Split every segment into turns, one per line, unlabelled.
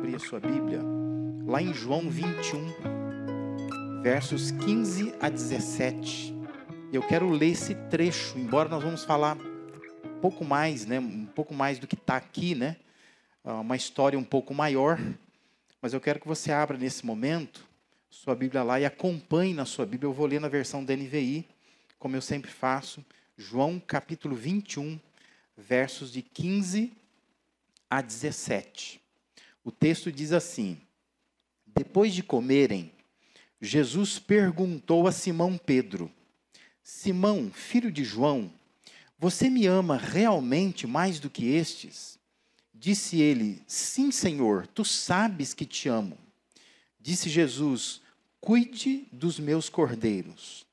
abrir a sua Bíblia lá em João 21, versos 15 a 17. Eu quero ler esse trecho, embora nós vamos falar um pouco mais, né, um pouco mais do que está aqui, né, ah, uma história um pouco maior, mas eu quero que você abra nesse momento sua Bíblia lá e acompanhe na sua Bíblia. Eu vou ler na versão da NVI, como eu sempre faço, João capítulo 21, versos de 15 a 17. O texto diz assim: Depois de comerem, Jesus perguntou a Simão Pedro: Simão, filho de João, você me ama realmente mais do que estes? Disse ele: Sim, Senhor, tu sabes que te amo. Disse Jesus: Cuide dos meus cordeiros.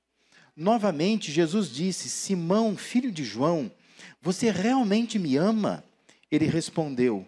Novamente, Jesus disse: Simão, filho de João, você realmente me ama? Ele respondeu: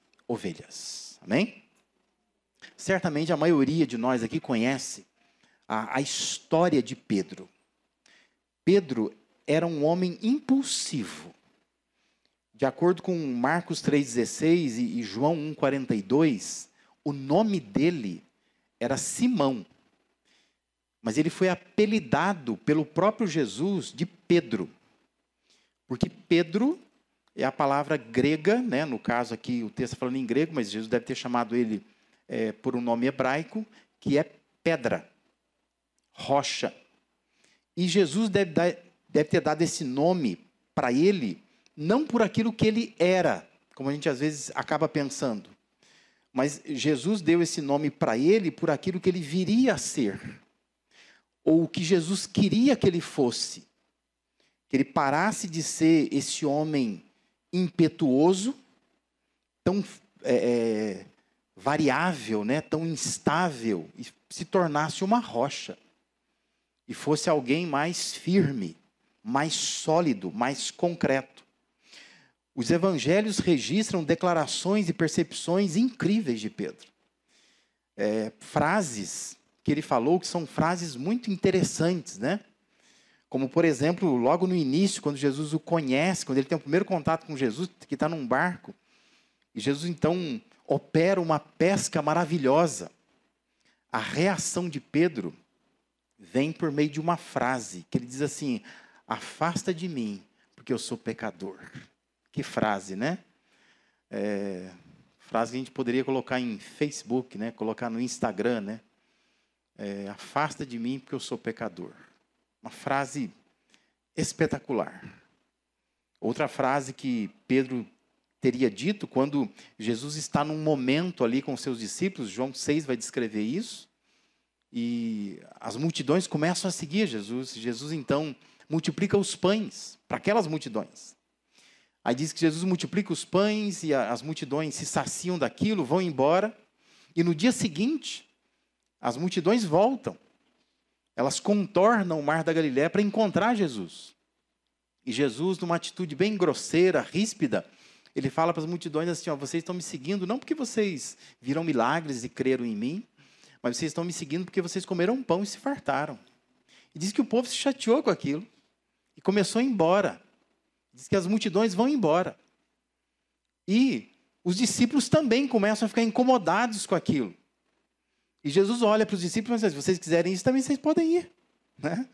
ovelhas. Amém? Certamente a maioria de nós aqui conhece a, a história de Pedro. Pedro era um homem impulsivo. De acordo com Marcos 3,16 e, e João 1,42, o nome dele era Simão. Mas ele foi apelidado pelo próprio Jesus de Pedro. Porque Pedro é a palavra grega, né? no caso aqui o texto está falando em grego, mas Jesus deve ter chamado ele é, por um nome hebraico, que é pedra, rocha. E Jesus deve, dar, deve ter dado esse nome para ele, não por aquilo que ele era, como a gente às vezes acaba pensando, mas Jesus deu esse nome para ele por aquilo que ele viria a ser, ou o que Jesus queria que ele fosse. Que ele parasse de ser esse homem impetuoso, tão é, é, variável, né, tão instável, e se tornasse uma rocha. E fosse alguém mais firme, mais sólido, mais concreto. Os evangelhos registram declarações e percepções incríveis de Pedro. É, frases que ele falou que são frases muito interessantes, né? Como, por exemplo, logo no início, quando Jesus o conhece, quando ele tem o primeiro contato com Jesus, que está num barco, e Jesus então opera uma pesca maravilhosa. A reação de Pedro vem por meio de uma frase, que ele diz assim: Afasta de mim, porque eu sou pecador. Que frase, né? É, frase que a gente poderia colocar em Facebook, né? Colocar no Instagram, né? É, Afasta de mim, porque eu sou pecador. Uma frase espetacular. Outra frase que Pedro teria dito quando Jesus está num momento ali com seus discípulos, João 6 vai descrever isso, e as multidões começam a seguir Jesus. Jesus então multiplica os pães para aquelas multidões. Aí diz que Jesus multiplica os pães e as multidões se saciam daquilo, vão embora, e no dia seguinte, as multidões voltam elas contornam o mar da Galiléia para encontrar Jesus. E Jesus, numa atitude bem grosseira, ríspida, ele fala para as multidões assim: ó, vocês estão me seguindo não porque vocês viram milagres e creram em mim, mas vocês estão me seguindo porque vocês comeram pão e se fartaram. E diz que o povo se chateou com aquilo e começou a ir embora. Diz que as multidões vão embora. E os discípulos também começam a ficar incomodados com aquilo. E Jesus olha para os discípulos e diz: se vocês quiserem isso, também vocês podem ir. Né?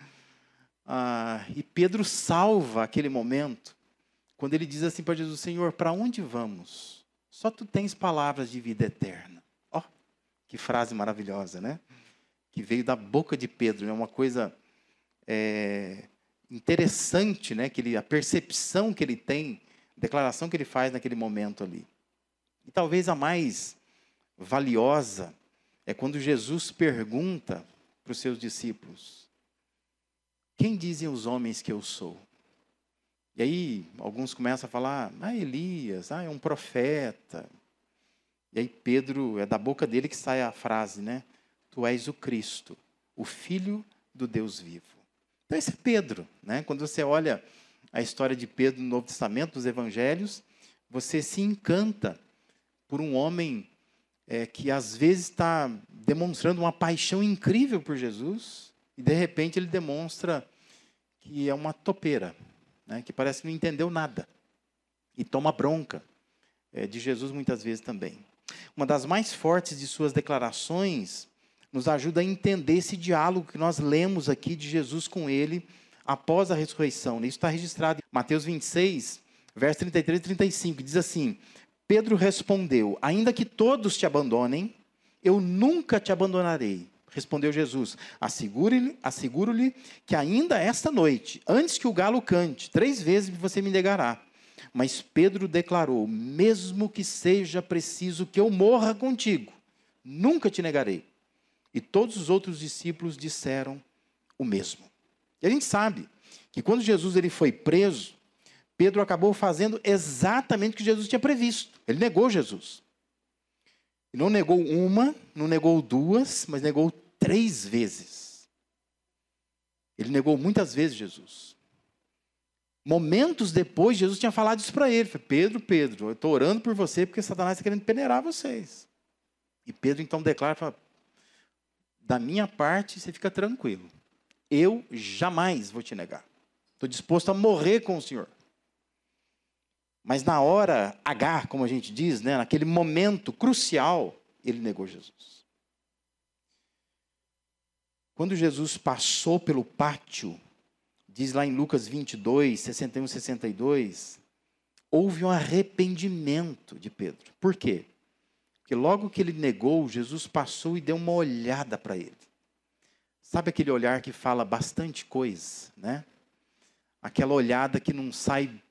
Ah, e Pedro salva aquele momento, quando ele diz assim para Jesus: Senhor, para onde vamos? Só tu tens palavras de vida eterna. Ó, oh, que frase maravilhosa, né? Que veio da boca de Pedro, é né? uma coisa é, interessante, né? Que ele, a percepção que ele tem, a declaração que ele faz naquele momento ali. E talvez a mais valiosa é quando Jesus pergunta para os seus discípulos: Quem dizem os homens que eu sou? E aí alguns começam a falar: Ah, Elias, ah, é um profeta. E aí Pedro, é da boca dele que sai a frase, né? Tu és o Cristo, o Filho do Deus vivo. Então esse é Pedro, né? Quando você olha a história de Pedro no Novo Testamento, dos Evangelhos, você se encanta por um homem é, que às vezes está demonstrando uma paixão incrível por Jesus e de repente ele demonstra que é uma topeira, né? que parece que não entendeu nada e toma bronca é, de Jesus muitas vezes também. Uma das mais fortes de suas declarações nos ajuda a entender esse diálogo que nós lemos aqui de Jesus com ele após a ressurreição. Isso está registrado em Mateus 26, verso 33 e 35, diz assim: Pedro respondeu: Ainda que todos te abandonem, eu nunca te abandonarei. Respondeu Jesus: Asseguro-lhe asseguro que ainda esta noite, antes que o galo cante, três vezes você me negará. Mas Pedro declarou: Mesmo que seja preciso que eu morra contigo, nunca te negarei. E todos os outros discípulos disseram o mesmo. E a gente sabe que quando Jesus ele foi preso, Pedro acabou fazendo exatamente o que Jesus tinha previsto. Ele negou Jesus. E não negou uma, não negou duas, mas negou três vezes. Ele negou muitas vezes Jesus. Momentos depois, Jesus tinha falado isso para ele. Pedro, Pedro, eu estou orando por você porque Satanás está querendo peneirar vocês. E Pedro então declara, fala, da minha parte, você fica tranquilo. Eu jamais vou te negar. Estou disposto a morrer com o Senhor. Mas na hora H, como a gente diz, né, naquele momento crucial, ele negou Jesus. Quando Jesus passou pelo pátio, diz lá em Lucas 22, 61 e 62, houve um arrependimento de Pedro. Por quê? Porque logo que ele negou, Jesus passou e deu uma olhada para ele. Sabe aquele olhar que fala bastante coisa, né? Aquela olhada que não sai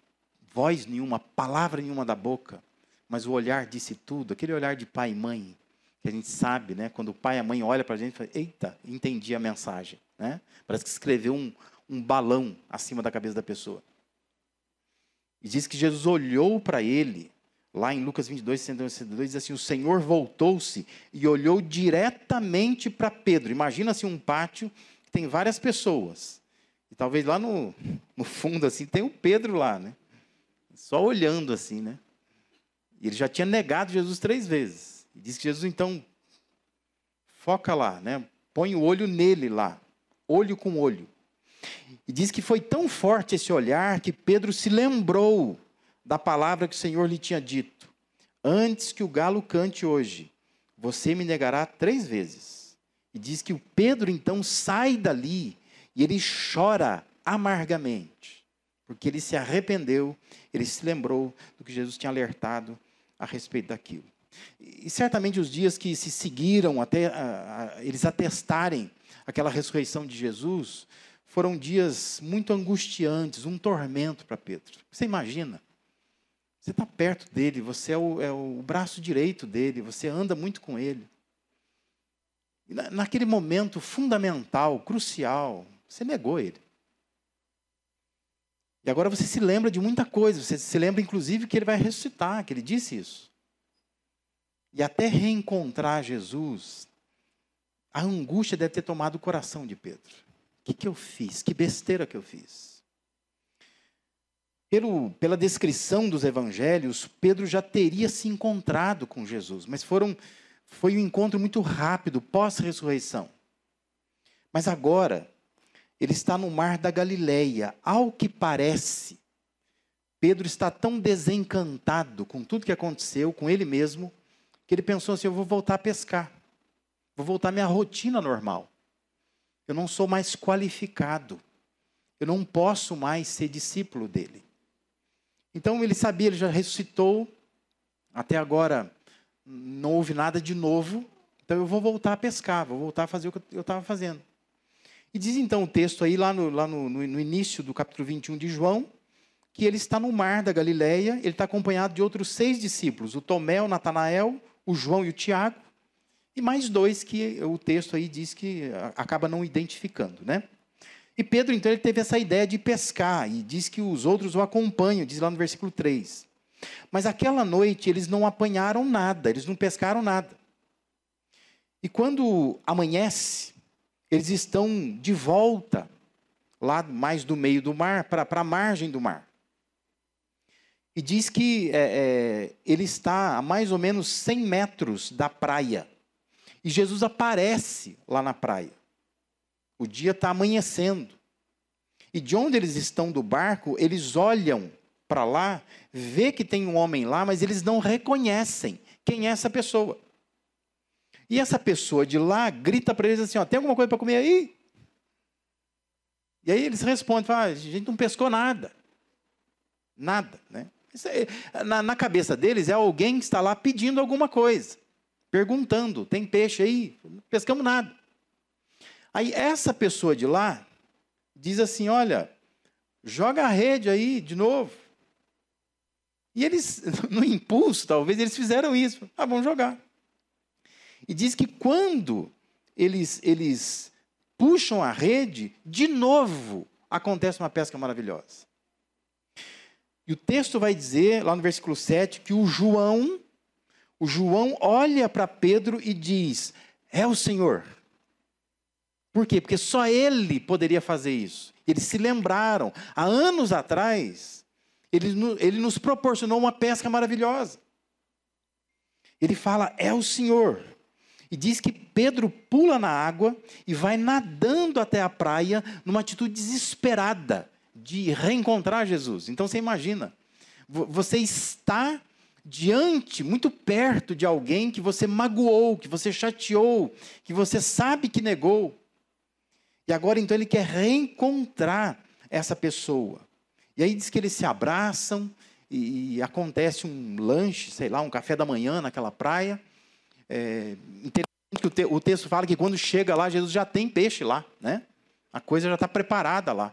voz nenhuma, palavra nenhuma da boca, mas o olhar disse tudo, aquele olhar de pai e mãe, que a gente sabe, né? Quando o pai e a mãe olham para a gente, fala, eita, entendi a mensagem, né? Parece que escreveu um, um balão acima da cabeça da pessoa. E diz que Jesus olhou para ele, lá em Lucas 22, 62, diz assim: O Senhor voltou-se e olhou diretamente para Pedro. Imagina assim um pátio que tem várias pessoas. E talvez lá no, no fundo assim tem o Pedro lá, né? Só olhando assim, né? E ele já tinha negado Jesus três vezes. E diz que Jesus, então, foca lá, né? Põe o olho nele lá, olho com olho. E diz que foi tão forte esse olhar que Pedro se lembrou da palavra que o Senhor lhe tinha dito: Antes que o galo cante hoje, você me negará três vezes. E diz que o Pedro então sai dali e ele chora amargamente porque ele se arrependeu, ele se lembrou do que Jesus tinha alertado a respeito daquilo. E certamente os dias que se seguiram até a, a, eles atestarem aquela ressurreição de Jesus foram dias muito angustiantes, um tormento para Pedro. Você imagina? Você está perto dele, você é o, é o, braço direito dele, você anda muito com ele. E na, naquele momento fundamental, crucial, você negou ele. E agora você se lembra de muita coisa. Você se lembra, inclusive, que ele vai ressuscitar, que ele disse isso. E até reencontrar Jesus, a angústia deve ter tomado o coração de Pedro. O que, que eu fiz? Que besteira que eu fiz? Pelo, pela descrição dos evangelhos, Pedro já teria se encontrado com Jesus, mas foram, foi um encontro muito rápido, pós-ressurreição. Mas agora, ele está no mar da Galileia. Ao que parece, Pedro está tão desencantado com tudo que aconteceu, com ele mesmo, que ele pensou assim: eu vou voltar a pescar. Vou voltar à minha rotina normal. Eu não sou mais qualificado. Eu não posso mais ser discípulo dele. Então ele sabia, ele já ressuscitou. Até agora não houve nada de novo. Então eu vou voltar a pescar, vou voltar a fazer o que eu estava fazendo. E diz então o texto aí, lá, no, lá no, no, início do capítulo 21 de João, que ele está no mar da Galileia, ele está acompanhado de outros seis discípulos, o Tomé, o Natanael, o João e o Tiago, e mais dois que o texto aí diz que acaba não identificando, né? E Pedro, então, ele teve essa ideia de pescar, e diz que os outros o acompanham, diz lá no versículo 3. Mas aquela noite eles não apanharam nada, eles não pescaram nada. E quando amanhece, eles estão de volta, lá mais do meio do mar, para a margem do mar. E diz que é, é, ele está a mais ou menos 100 metros da praia. E Jesus aparece lá na praia. O dia está amanhecendo. E de onde eles estão do barco, eles olham para lá, vê que tem um homem lá, mas eles não reconhecem quem é essa pessoa. E essa pessoa de lá grita para eles assim: ó, tem alguma coisa para comer aí? E aí eles respondem: ah, a gente não pescou nada. Nada, né? na, na cabeça deles é alguém que está lá pedindo alguma coisa, perguntando: tem peixe aí? Não pescamos nada. Aí essa pessoa de lá diz assim: olha, joga a rede aí de novo. E eles, no impulso, talvez, eles fizeram isso. Ah, vamos jogar. E diz que quando eles, eles puxam a rede, de novo acontece uma pesca maravilhosa. E o texto vai dizer, lá no versículo 7, que o João, o João olha para Pedro e diz: É o Senhor. Por quê? Porque só ele poderia fazer isso. Eles se lembraram, há anos atrás, ele, ele nos proporcionou uma pesca maravilhosa. Ele fala: É o Senhor. E diz que Pedro pula na água e vai nadando até a praia numa atitude desesperada de reencontrar Jesus. Então você imagina, você está diante, muito perto de alguém que você magoou, que você chateou, que você sabe que negou. E agora então ele quer reencontrar essa pessoa. E aí diz que eles se abraçam e, acontece um lanche, sei lá, um café da manhã naquela praia. É, que o, te, o texto fala que quando chega lá, Jesus já tem peixe lá, né? A coisa já está preparada lá.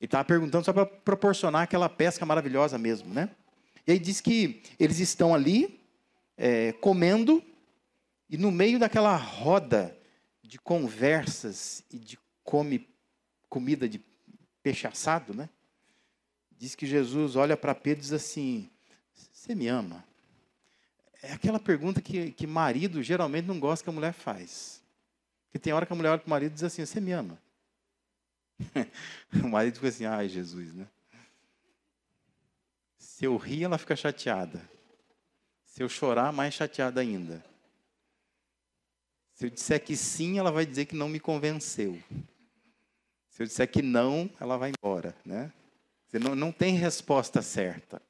Ele estava perguntando só para proporcionar aquela pesca maravilhosa mesmo, né? E aí diz que eles estão ali é, comendo e no meio daquela roda de conversas e de come comida de peixe assado, né? Diz que Jesus olha para Pedro e diz assim: Você me ama? É aquela pergunta que, que marido geralmente não gosta que a mulher faz. Que tem hora que a mulher olha para o marido e diz assim: Você me ama? o marido fica assim: Ai, Jesus, né? Se eu rir, ela fica chateada. Se eu chorar, mais chateada ainda. Se eu disser que sim, ela vai dizer que não me convenceu. Se eu disser que não, ela vai embora, né? Não, não tem resposta certa.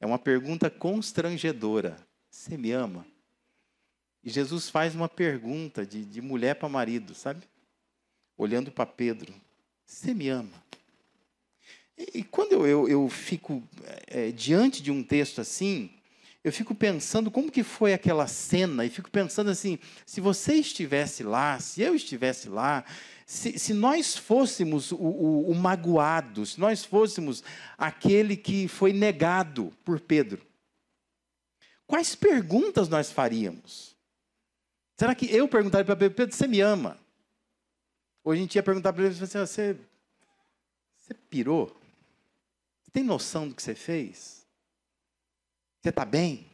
É uma pergunta constrangedora. Você me ama? E Jesus faz uma pergunta de, de mulher para marido, sabe? Olhando para Pedro: Você me ama? E, e quando eu, eu, eu fico é, diante de um texto assim, eu fico pensando como que foi aquela cena, e fico pensando assim: se você estivesse lá, se eu estivesse lá, se, se nós fôssemos o, o, o magoado, se nós fôssemos aquele que foi negado por Pedro, quais perguntas nós faríamos? Será que eu perguntaria para Pedro, Pedro, você me ama? Ou a gente ia perguntar para ele, assim, você, você pirou? Você tem noção do que você fez? Você está bem?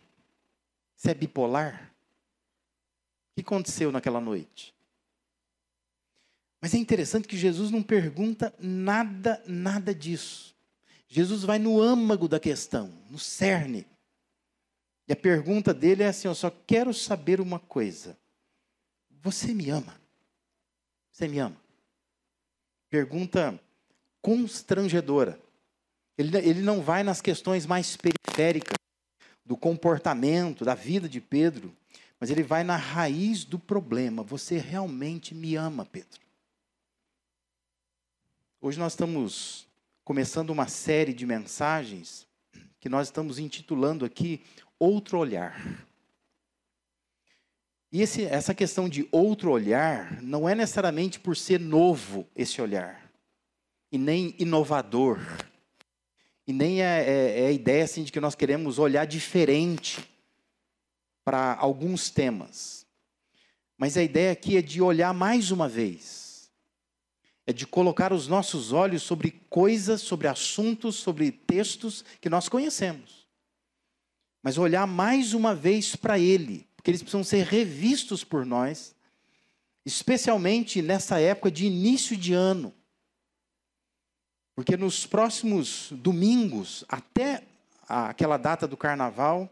Você é bipolar? O que aconteceu naquela noite? Mas é interessante que Jesus não pergunta nada, nada disso. Jesus vai no âmago da questão, no cerne. A pergunta dele é assim: eu só quero saber uma coisa. Você me ama? Você me ama? Pergunta constrangedora. Ele, ele não vai nas questões mais periféricas do comportamento, da vida de Pedro, mas ele vai na raiz do problema. Você realmente me ama, Pedro? Hoje nós estamos começando uma série de mensagens que nós estamos intitulando aqui outro olhar. E esse, essa questão de outro olhar não é necessariamente por ser novo esse olhar, e nem inovador, e nem é, é, é a ideia assim, de que nós queremos olhar diferente para alguns temas. Mas a ideia aqui é de olhar mais uma vez, é de colocar os nossos olhos sobre coisas, sobre assuntos, sobre textos que nós conhecemos. Mas olhar mais uma vez para Ele, porque eles precisam ser revistos por nós, especialmente nessa época de início de ano. Porque nos próximos domingos, até aquela data do carnaval,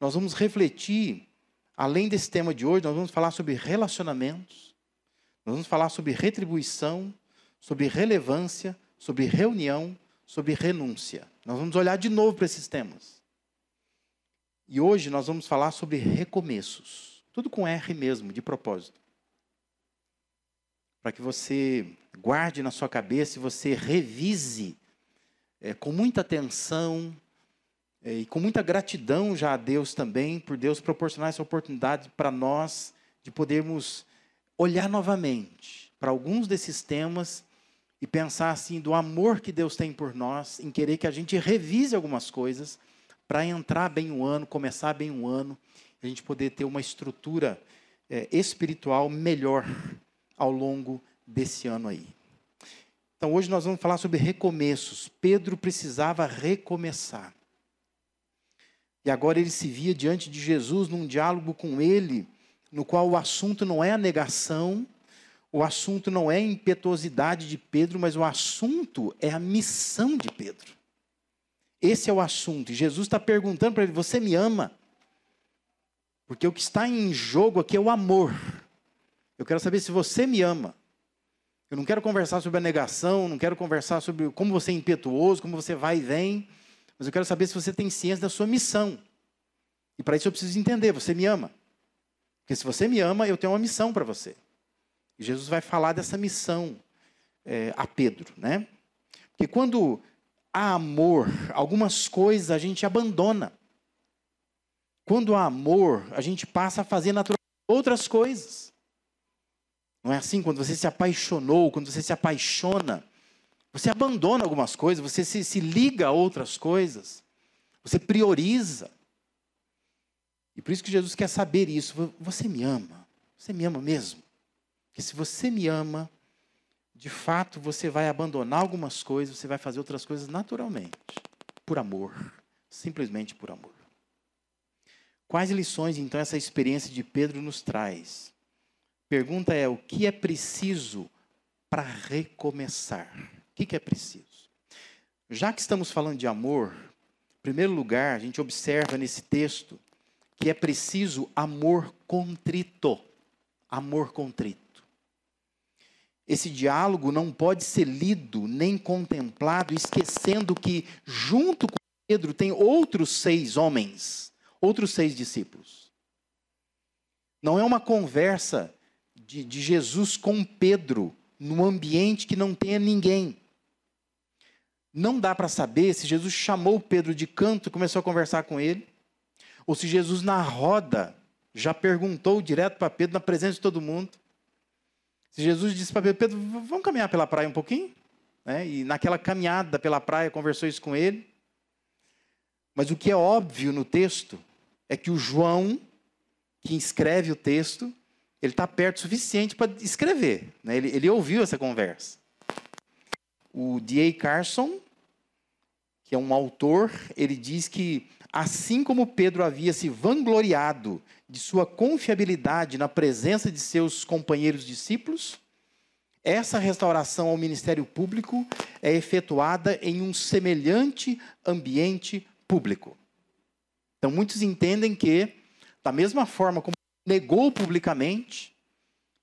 nós vamos refletir, além desse tema de hoje, nós vamos falar sobre relacionamentos, nós vamos falar sobre retribuição, sobre relevância, sobre reunião, sobre renúncia. Nós vamos olhar de novo para esses temas. E hoje nós vamos falar sobre recomeços. Tudo com R mesmo, de propósito. Para que você guarde na sua cabeça e você revise é, com muita atenção é, e com muita gratidão já a Deus também, por Deus proporcionar essa oportunidade para nós de podermos olhar novamente para alguns desses temas e pensar assim do amor que Deus tem por nós, em querer que a gente revise algumas coisas para entrar bem o ano, começar bem o ano, a gente poder ter uma estrutura é, espiritual melhor ao longo desse ano aí. Então hoje nós vamos falar sobre recomeços. Pedro precisava recomeçar. E agora ele se via diante de Jesus num diálogo com ele, no qual o assunto não é a negação, o assunto não é a impetuosidade de Pedro, mas o assunto é a missão de Pedro. Esse é o assunto. E Jesus está perguntando para ele: Você me ama? Porque o que está em jogo aqui é o amor. Eu quero saber se você me ama. Eu não quero conversar sobre a negação, não quero conversar sobre como você é impetuoso, como você vai e vem, mas eu quero saber se você tem ciência da sua missão. E para isso eu preciso entender: você me ama? Porque se você me ama, eu tenho uma missão para você. E Jesus vai falar dessa missão é, a Pedro, né? Porque quando há amor, algumas coisas a gente abandona. Quando há amor, a gente passa a fazer naturalmente outras coisas. Não é assim? Quando você se apaixonou, quando você se apaixona, você abandona algumas coisas, você se, se liga a outras coisas, você prioriza. E por isso que Jesus quer saber isso. Você me ama? Você me ama mesmo? que se você me ama, de fato você vai abandonar algumas coisas, você vai fazer outras coisas naturalmente, por amor, simplesmente por amor. Quais lições então essa experiência de Pedro nos traz? Pergunta é: o que é preciso para recomeçar? O que é preciso? Já que estamos falando de amor, em primeiro lugar, a gente observa nesse texto que é preciso amor contrito. Amor contrito. Esse diálogo não pode ser lido nem contemplado, esquecendo que, junto com Pedro, tem outros seis homens, outros seis discípulos. Não é uma conversa de, de Jesus com Pedro num ambiente que não tenha ninguém. Não dá para saber se Jesus chamou Pedro de canto e começou a conversar com ele, ou se Jesus, na roda, já perguntou direto para Pedro, na presença de todo mundo. Se Jesus disse para Pedro, Pedro, vamos caminhar pela praia um pouquinho? Né? E naquela caminhada pela praia conversou isso com ele. Mas o que é óbvio no texto é que o João, que escreve o texto, ele está perto o suficiente para escrever. Né? Ele, ele ouviu essa conversa. O D.A. Carson, que é um autor, ele diz que assim como Pedro havia se vangloriado de sua confiabilidade na presença de seus companheiros discípulos, essa restauração ao ministério público é efetuada em um semelhante ambiente público. Então, muitos entendem que, da mesma forma como negou publicamente,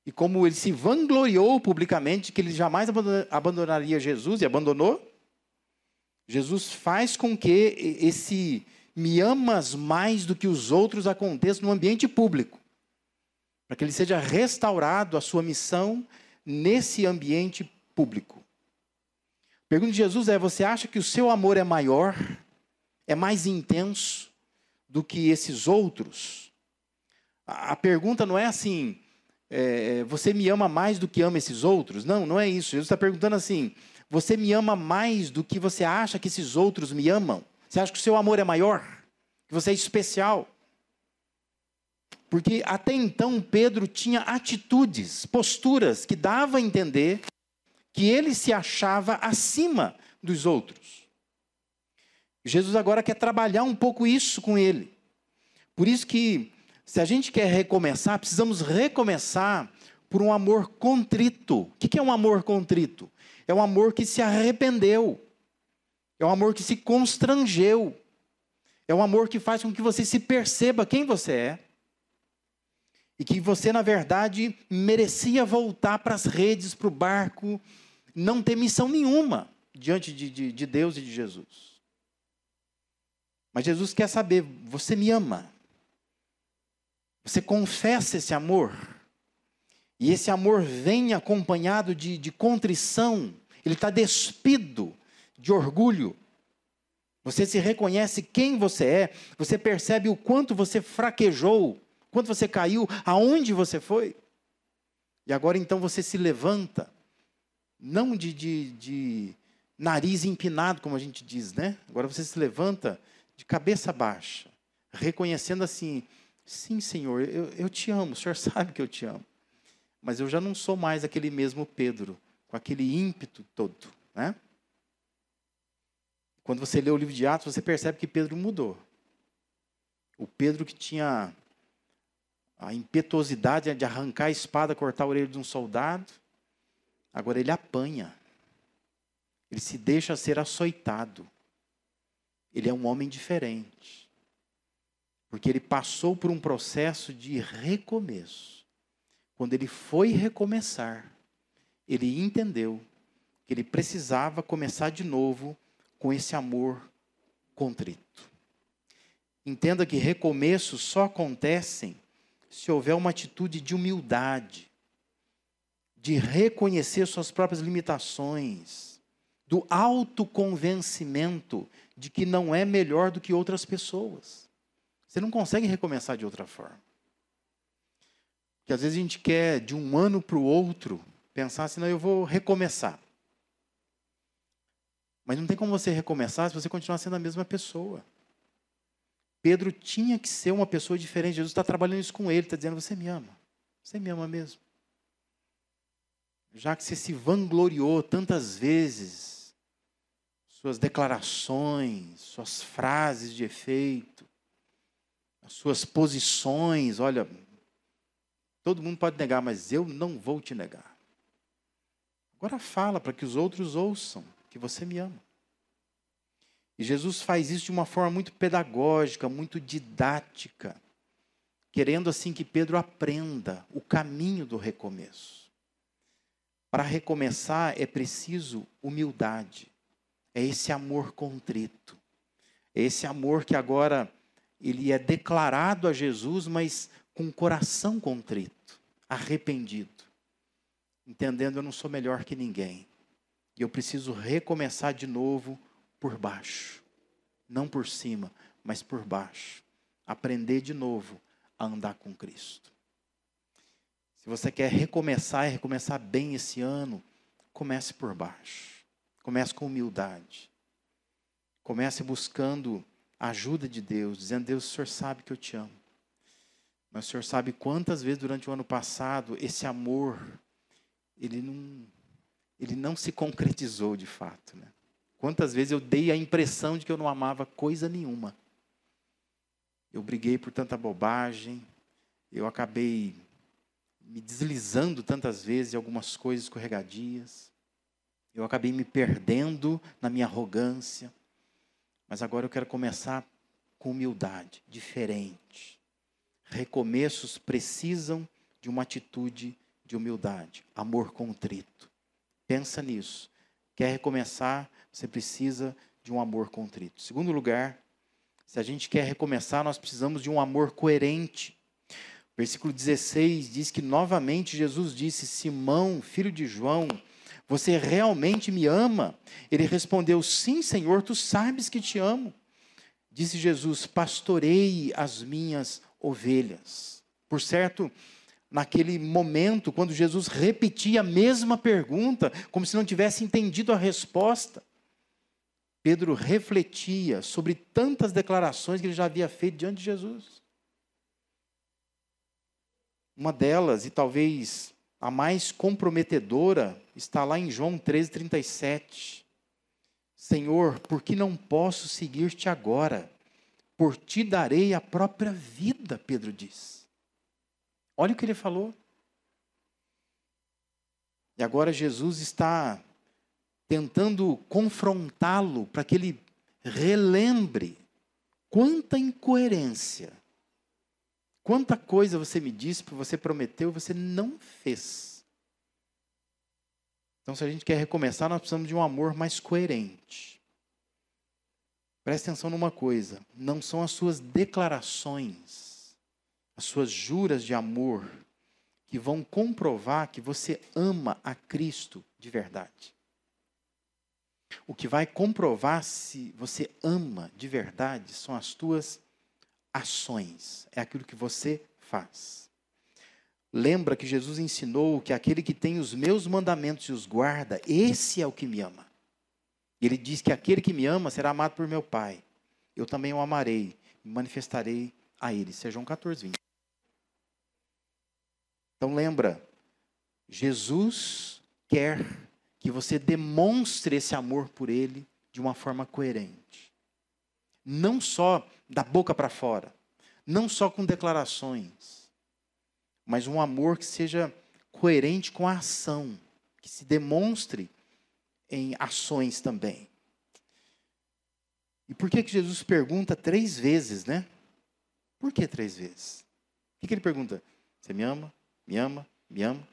e como ele se vangloriou publicamente que ele jamais abandonaria Jesus e abandonou, Jesus faz com que esse me amas mais do que os outros aconteça no ambiente público, para que ele seja restaurado a sua missão nesse ambiente público. A pergunta de Jesus é: você acha que o seu amor é maior, é mais intenso do que esses outros? A pergunta não é assim, é, você me ama mais do que ama esses outros? Não, não é isso. Jesus está perguntando assim: você me ama mais do que você acha que esses outros me amam? Você acha que o seu amor é maior? Que você é especial? Porque até então Pedro tinha atitudes, posturas que dava a entender que ele se achava acima dos outros. Jesus agora quer trabalhar um pouco isso com ele. Por isso que, se a gente quer recomeçar, precisamos recomeçar por um amor contrito. O que é um amor contrito? É um amor que se arrependeu. É um amor que se constrangeu. É um amor que faz com que você se perceba quem você é. E que você, na verdade, merecia voltar para as redes, para o barco, não ter missão nenhuma diante de, de, de Deus e de Jesus. Mas Jesus quer saber: você me ama? Você confessa esse amor? E esse amor vem acompanhado de, de contrição, ele está despido de orgulho. Você se reconhece quem você é, você percebe o quanto você fraquejou, quanto você caiu, aonde você foi. E agora então você se levanta, não de, de, de nariz empinado, como a gente diz, né? Agora você se levanta de cabeça baixa, reconhecendo assim: sim, Senhor, eu, eu te amo, o Senhor sabe que eu te amo. Mas eu já não sou mais aquele mesmo Pedro, com aquele ímpeto todo, né? Quando você lê o livro de Atos, você percebe que Pedro mudou. O Pedro que tinha a impetuosidade de arrancar a espada, cortar a orelha de um soldado, agora ele apanha. Ele se deixa ser açoitado. Ele é um homem diferente. Porque ele passou por um processo de recomeço. Quando ele foi recomeçar, ele entendeu que ele precisava começar de novo com esse amor contrito. Entenda que recomeços só acontecem se houver uma atitude de humildade, de reconhecer suas próprias limitações, do autoconvencimento de que não é melhor do que outras pessoas. Você não consegue recomeçar de outra forma. Porque às vezes a gente quer, de um ano para o outro, pensar assim, não, eu vou recomeçar. Mas não tem como você recomeçar se você continuar sendo a mesma pessoa. Pedro tinha que ser uma pessoa diferente. Jesus está trabalhando isso com ele, está dizendo: Você me ama. Você me ama mesmo. Já que você se vangloriou tantas vezes suas declarações, suas frases de efeito, as suas posições. Olha, todo mundo pode negar, mas eu não vou te negar. Agora fala para que os outros ouçam que você me ama. E Jesus faz isso de uma forma muito pedagógica, muito didática, querendo assim que Pedro aprenda o caminho do recomeço. Para recomeçar é preciso humildade. É esse amor contrito. É esse amor que agora ele é declarado a Jesus, mas com o coração contrito, arrependido, entendendo eu não sou melhor que ninguém. E eu preciso recomeçar de novo por baixo, não por cima, mas por baixo. Aprender de novo a andar com Cristo. Se você quer recomeçar e recomeçar bem esse ano, comece por baixo. Comece com humildade. Comece buscando a ajuda de Deus, dizendo: Deus, o Senhor sabe que eu te amo. Mas o Senhor sabe quantas vezes durante o ano passado esse amor ele não ele não se concretizou de fato, né? Quantas vezes eu dei a impressão de que eu não amava coisa nenhuma. Eu briguei por tanta bobagem, eu acabei me deslizando tantas vezes em algumas coisas escorregadias. Eu acabei me perdendo na minha arrogância. Mas agora eu quero começar com humildade, diferente. Recomeços precisam de uma atitude de humildade, amor contrito. Pensa nisso. Quer recomeçar, você precisa de um amor contrito. Segundo lugar, se a gente quer recomeçar, nós precisamos de um amor coerente. Versículo 16 diz que novamente Jesus disse: Simão, filho de João, você realmente me ama? Ele respondeu: Sim, Senhor, tu sabes que te amo. Disse Jesus: Pastorei as minhas ovelhas. Por certo, naquele momento, quando Jesus repetia a mesma pergunta, como se não tivesse entendido a resposta, Pedro refletia sobre tantas declarações que ele já havia feito diante de Jesus. Uma delas, e talvez a mais comprometedora está lá em João 13:37. Senhor, por que não posso seguir-te agora? Por ti darei a própria vida, Pedro diz. Olha o que ele falou. E agora Jesus está tentando confrontá-lo para que ele relembre quanta incoerência, quanta coisa você me disse, você prometeu você não fez. Então, se a gente quer recomeçar, nós precisamos de um amor mais coerente. Preste atenção numa coisa: não são as suas declarações, as suas juras de amor, que vão comprovar que você ama a Cristo de verdade. O que vai comprovar se você ama de verdade são as tuas ações, é aquilo que você faz. Lembra que Jesus ensinou que aquele que tem os meus mandamentos e os guarda, esse é o que me ama. Ele diz que aquele que me ama será amado por meu Pai. Eu também o amarei, me manifestarei a ele. João 14, 20. Então lembra, Jesus quer que você demonstre esse amor por ele de uma forma coerente. Não só da boca para fora, não só com declarações, mas um amor que seja coerente com a ação, que se demonstre em ações também. E por que, que Jesus pergunta três vezes, né? Por que três vezes? O que, que ele pergunta? Você me ama? Me ama? Me ama?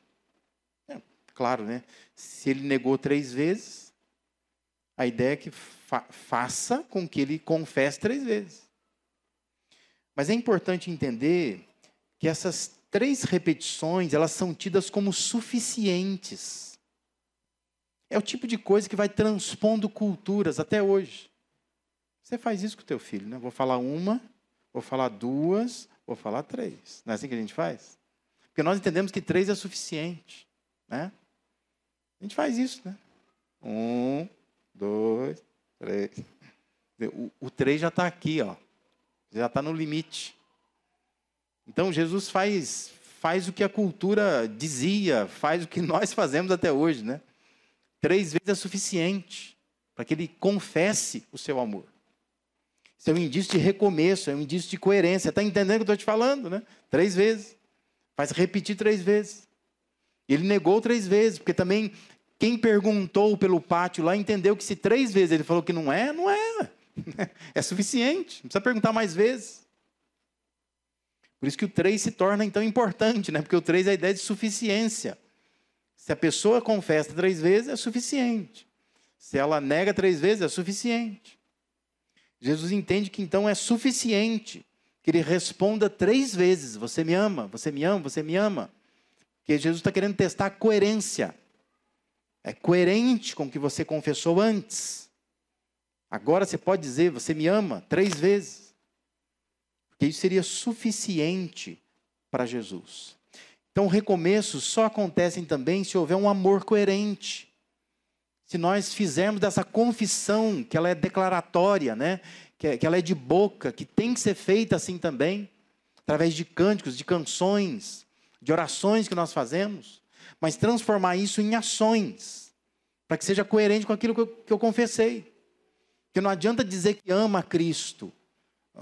É, claro, né? Se ele negou três vezes, a ideia é que fa faça com que ele confesse três vezes. Mas é importante entender que essas três repetições, elas são tidas como suficientes. É o tipo de coisa que vai transpondo culturas até hoje. Você faz isso com o teu filho, né? Vou falar uma, vou falar duas, vou falar três. Não é assim que a gente faz? Porque nós entendemos que três é suficiente. Né? A gente faz isso, né? Um, dois, três. O, o três já está aqui, ó. Já está no limite. Então Jesus faz, faz o que a cultura dizia, faz o que nós fazemos até hoje, né? Três vezes é suficiente para que ele confesse o seu amor. Isso é um indício de recomeço, é um indício de coerência. Está entendendo o que eu estou te falando, né? Três vezes. Faz repetir três vezes. Ele negou três vezes, porque também quem perguntou pelo pátio lá entendeu que se três vezes ele falou que não é, não é. É suficiente. Não precisa perguntar mais vezes. Por isso que o três se torna então importante, né? Porque o três é a ideia de suficiência. Se a pessoa confessa três vezes, é suficiente. Se ela nega três vezes, é suficiente. Jesus entende que então é suficiente que ele responda três vezes: Você me ama, você me ama, você me ama. Porque Jesus está querendo testar a coerência. É coerente com o que você confessou antes. Agora você pode dizer: Você me ama três vezes. Porque isso seria suficiente para Jesus. Então, recomeços só acontecem também se houver um amor coerente. Se nós fizermos dessa confissão, que ela é declaratória, né? Que, ela é de boca, que tem que ser feita assim também, através de cânticos, de canções, de orações que nós fazemos, mas transformar isso em ações, para que seja coerente com aquilo que eu, que eu confessei. Porque não adianta dizer que ama Cristo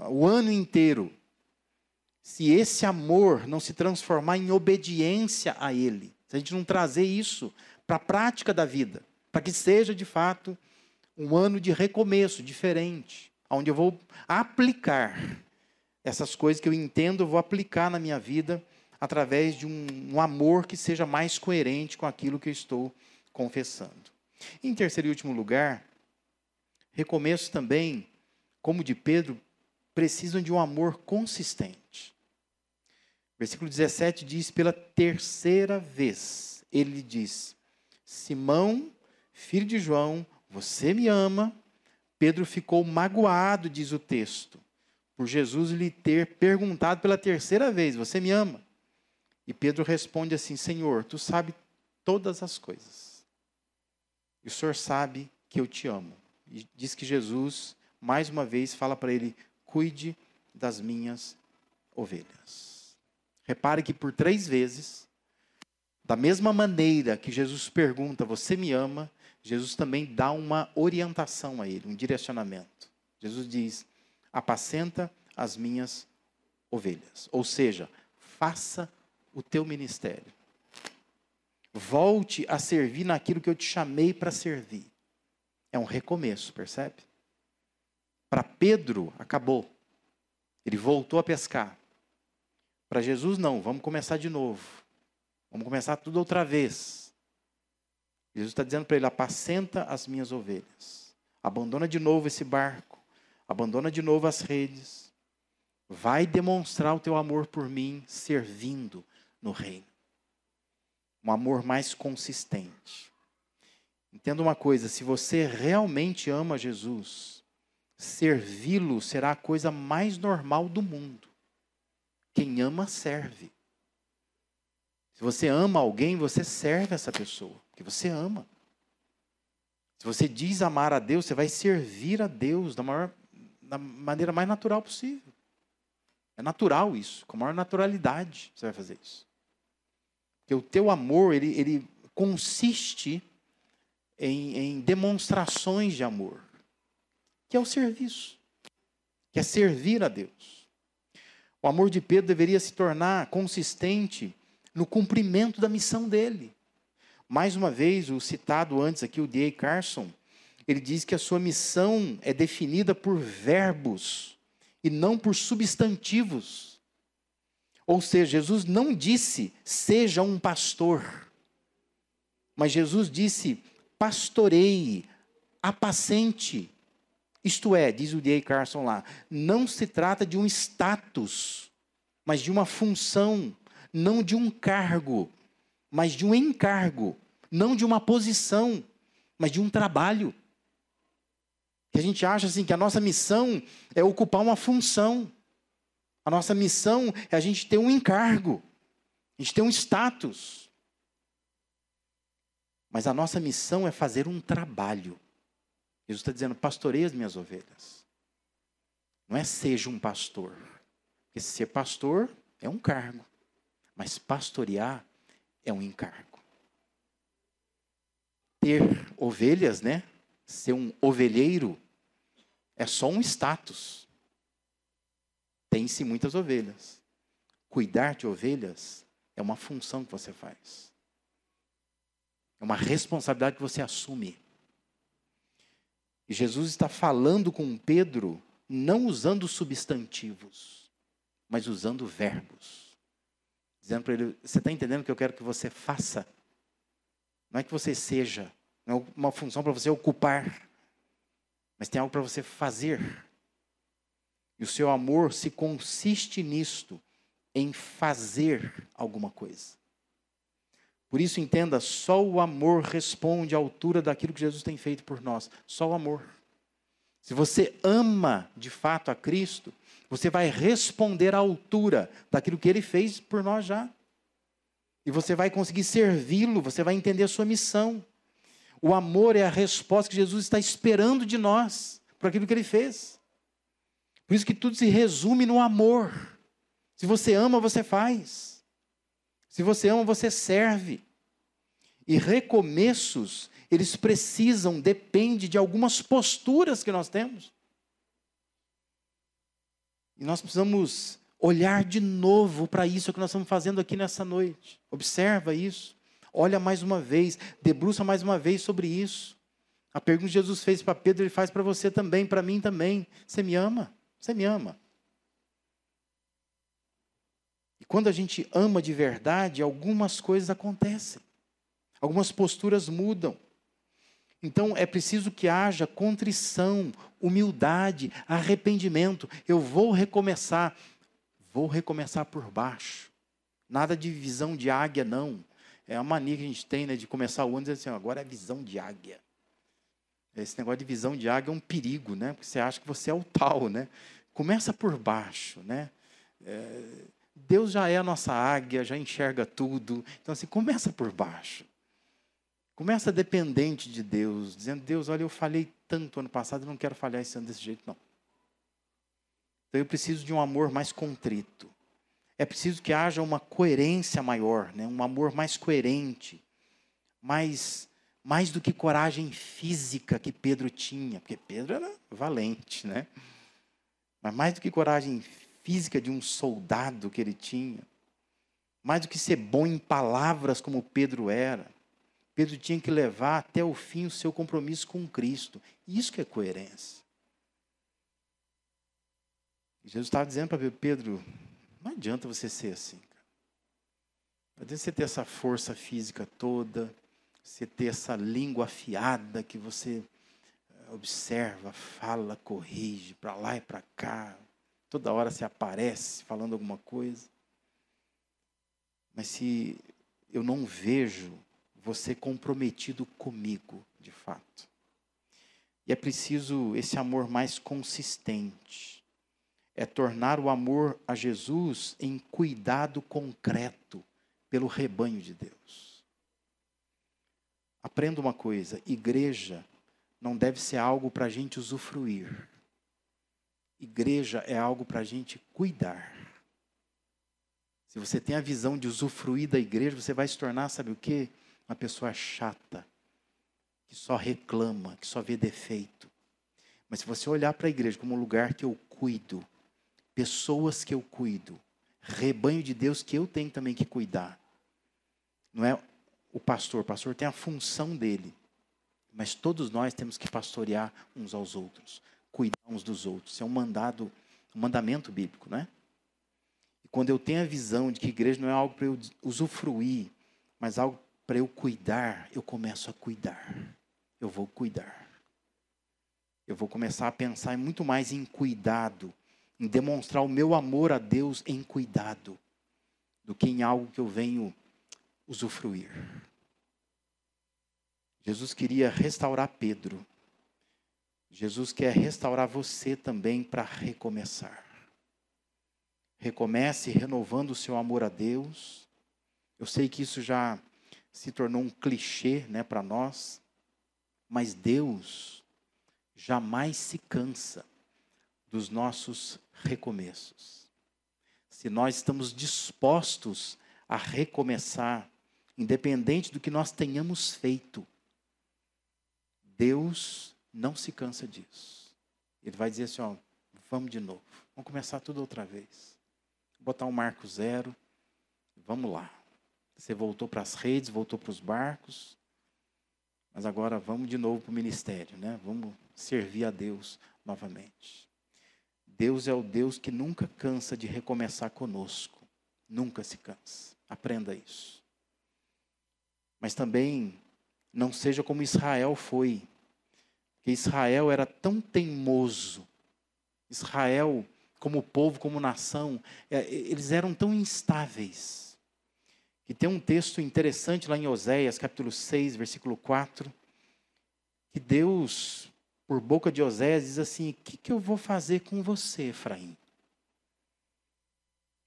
o ano inteiro, se esse amor não se transformar em obediência a Ele, se a gente não trazer isso para a prática da vida, para que seja de fato um ano de recomeço diferente, onde eu vou aplicar essas coisas que eu entendo, eu vou aplicar na minha vida através de um, um amor que seja mais coerente com aquilo que eu estou confessando. Em terceiro e último lugar, recomeço também, como de Pedro, precisam de um amor consistente. Versículo 17 diz: pela terceira vez, ele diz: Simão, filho de João, você me ama? Pedro ficou magoado, diz o texto, por Jesus lhe ter perguntado pela terceira vez: Você me ama? E Pedro responde assim: Senhor, tu sabe todas as coisas. E o Senhor sabe que eu te amo. E diz que Jesus, mais uma vez, fala para ele: Cuide das minhas ovelhas. Repare que por três vezes, da mesma maneira que Jesus pergunta: Você me ama? Jesus também dá uma orientação a ele, um direcionamento. Jesus diz: apacenta as minhas ovelhas. Ou seja, faça o teu ministério. Volte a servir naquilo que eu te chamei para servir. É um recomeço, percebe? Para Pedro, acabou. Ele voltou a pescar. Para Jesus, não, vamos começar de novo. Vamos começar tudo outra vez. Jesus está dizendo para ele: apacenta as minhas ovelhas. Abandona de novo esse barco. Abandona de novo as redes. Vai demonstrar o teu amor por mim servindo no reino. Um amor mais consistente. Entenda uma coisa: se você realmente ama Jesus, servi-lo será a coisa mais normal do mundo. Quem ama, serve. Se você ama alguém, você serve essa pessoa, porque você ama. Se você diz amar a Deus, você vai servir a Deus da, maior, da maneira mais natural possível. É natural isso, com a maior naturalidade você vai fazer isso. Porque o teu amor, ele, ele consiste em, em demonstrações de amor, que é o serviço, que é servir a Deus. O amor de Pedro deveria se tornar consistente no cumprimento da missão dele. Mais uma vez, o citado antes aqui, o D.A. Carson, ele diz que a sua missão é definida por verbos e não por substantivos. Ou seja, Jesus não disse, seja um pastor, mas Jesus disse, pastoreie, apacente. Isto é, diz o D.A. Carson lá, não se trata de um status, mas de uma função, não de um cargo, mas de um encargo, não de uma posição, mas de um trabalho. Que a gente acha assim que a nossa missão é ocupar uma função. A nossa missão é a gente ter um encargo, a gente ter um status. Mas a nossa missão é fazer um trabalho. Jesus está dizendo: pastorei as minhas ovelhas. Não é seja um pastor. Porque ser pastor é um cargo. Mas pastorear é um encargo. Ter ovelhas, né? Ser um ovelheiro é só um status. Tem-se muitas ovelhas. Cuidar de ovelhas é uma função que você faz. É uma responsabilidade que você assume. E Jesus está falando com Pedro, não usando substantivos, mas usando verbos dizendo para ele: Você está entendendo o que eu quero que você faça? Não é que você seja, não é uma função para você ocupar, mas tem algo para você fazer. E o seu amor se consiste nisto, em fazer alguma coisa. Por isso, entenda: só o amor responde à altura daquilo que Jesus tem feito por nós. Só o amor. Se você ama de fato a Cristo, você vai responder à altura daquilo que ele fez por nós já. E você vai conseguir servi-lo, você vai entender a sua missão. O amor é a resposta que Jesus está esperando de nós por aquilo que ele fez. Por isso que tudo se resume no amor. Se você ama, você faz. Se você ama, você serve. E recomeços, eles precisam, depende de algumas posturas que nós temos. E nós precisamos olhar de novo para isso que nós estamos fazendo aqui nessa noite. Observa isso. Olha mais uma vez, debruça mais uma vez sobre isso. A pergunta que Jesus fez para Pedro, ele faz para você também, para mim também. Você me ama? Você me ama? E quando a gente ama de verdade, algumas coisas acontecem. Algumas posturas mudam. Então é preciso que haja contrição, humildade, arrependimento. Eu vou recomeçar. Vou recomeçar por baixo. Nada de visão de águia, não. É a mania que a gente tem né, de começar o ano e dizer assim: agora é visão de águia. Esse negócio de visão de águia é um perigo, né? Porque você acha que você é o tal, né? Começa por baixo, né? É, Deus já é a nossa águia, já enxerga tudo. Então, assim, começa por baixo. Começa dependente de Deus, dizendo: Deus, olha, eu falhei tanto ano passado, eu não quero falhar esse ano desse jeito, não. Então eu preciso de um amor mais contrito. É preciso que haja uma coerência maior, né? um amor mais coerente, mais, mais do que coragem física que Pedro tinha, porque Pedro era valente, né? Mas mais do que coragem física de um soldado que ele tinha, mais do que ser bom em palavras como Pedro era, Pedro tinha que levar até o fim o seu compromisso com Cristo. Isso que é coerência. Jesus estava dizendo para Pedro, não adianta você ser assim. Não adianta você ter essa força física toda, você ter essa língua afiada que você eh, observa, fala, corrige para lá e para cá. Toda hora você aparece falando alguma coisa. Mas se eu não vejo você comprometido comigo, de fato. E é preciso esse amor mais consistente. É tornar o amor a Jesus em cuidado concreto pelo rebanho de Deus. Aprenda uma coisa: igreja não deve ser algo para a gente usufruir. Igreja é algo para a gente cuidar. Se você tem a visão de usufruir da igreja, você vai se tornar, sabe o quê? Uma pessoa chata, que só reclama, que só vê defeito. Mas se você olhar para a igreja como um lugar que eu cuido, pessoas que eu cuido, rebanho de Deus que eu tenho também que cuidar, não é o pastor. O pastor tem a função dele. Mas todos nós temos que pastorear uns aos outros, cuidar uns dos outros. Isso é um mandado, um mandamento bíblico, né? E quando eu tenho a visão de que igreja não é algo para eu usufruir, mas algo para eu cuidar, eu começo a cuidar. Eu vou cuidar. Eu vou começar a pensar muito mais em cuidado, em demonstrar o meu amor a Deus em cuidado, do que em algo que eu venho usufruir. Jesus queria restaurar Pedro. Jesus quer restaurar você também para recomeçar. Recomece renovando o seu amor a Deus. Eu sei que isso já se tornou um clichê né, para nós, mas Deus jamais se cansa dos nossos recomeços. Se nós estamos dispostos a recomeçar, independente do que nós tenhamos feito. Deus não se cansa disso. Ele vai dizer assim: ó, vamos de novo, vamos começar tudo outra vez. Vou botar um marco zero, vamos lá. Você voltou para as redes, voltou para os barcos, mas agora vamos de novo para o ministério, né? Vamos servir a Deus novamente. Deus é o Deus que nunca cansa de recomeçar conosco, nunca se cansa. Aprenda isso. Mas também não seja como Israel foi. Porque Israel era tão teimoso. Israel, como povo, como nação, é, eles eram tão instáveis. E tem um texto interessante lá em Oséias, capítulo 6, versículo 4, que Deus, por boca de Oséias, diz assim: O que, que eu vou fazer com você, Efraim? O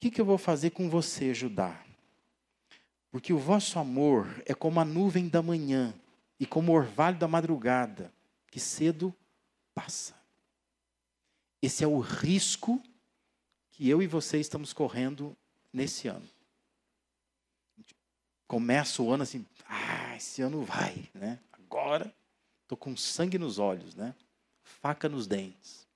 que, que eu vou fazer com você, Judá? Porque o vosso amor é como a nuvem da manhã e como o orvalho da madrugada, que cedo passa. Esse é o risco que eu e você estamos correndo nesse ano. Começa o ano assim, ah, esse ano vai, né? Agora estou com sangue nos olhos, né? Faca nos dentes.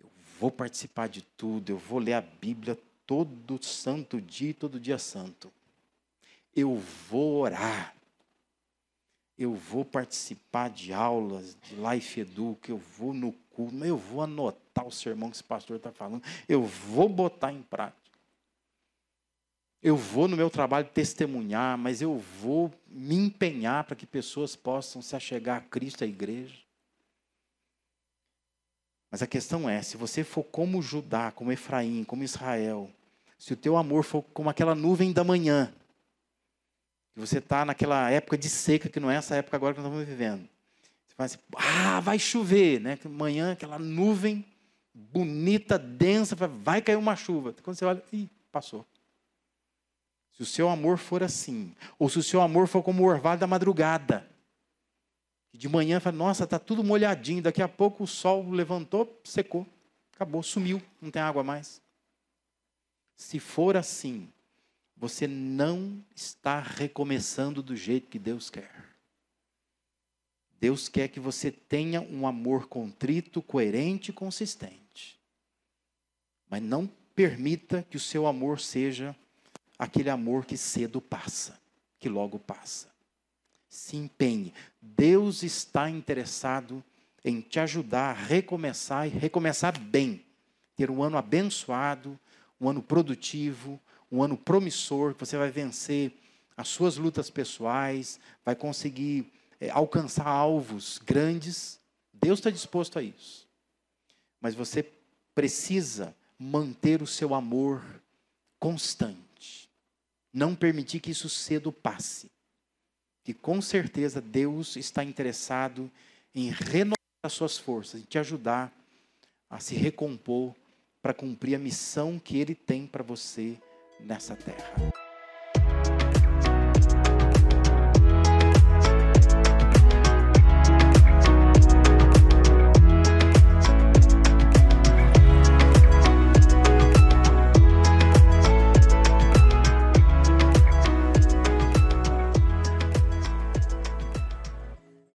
Eu vou participar de tudo, eu vou ler a Bíblia todo santo dia todo dia santo eu vou orar, eu vou participar de aulas de Life Educa, eu vou no culto, eu vou anotar o sermão que esse pastor está falando, eu vou botar em prática. Eu vou no meu trabalho testemunhar, mas eu vou me empenhar para que pessoas possam se achegar a Cristo, a igreja. Mas a questão é, se você for como Judá, como Efraim, como Israel, se o teu amor for como aquela nuvem da manhã, que você está naquela época de seca, que não é essa época agora que nós estamos vivendo. Você fala assim, ah, vai chover, né? Amanhã aquela nuvem bonita, densa, vai cair uma chuva. Quando você olha, ih, passou. Se o seu amor for assim, ou se o seu amor for como o orvalho da madrugada, de manhã fala, nossa, está tudo molhadinho, daqui a pouco o sol levantou, secou, acabou, sumiu, não tem água mais. Se for assim, você não está recomeçando do jeito que Deus quer. Deus quer que você tenha um amor contrito, coerente e consistente. Mas não permita que o seu amor seja aquele amor que cedo passa, que logo passa. Se empenhe. Deus está interessado em te ajudar a recomeçar e recomeçar bem. Ter um ano abençoado, um ano produtivo, um ano promissor, que você vai vencer as suas lutas pessoais, vai conseguir é, alcançar alvos grandes. Deus está disposto a isso. Mas você precisa manter o seu amor constante. Não permitir que isso cedo passe. Que com certeza Deus está interessado em renovar as suas forças, em te ajudar a se recompor para cumprir a missão que Ele tem para você nessa terra.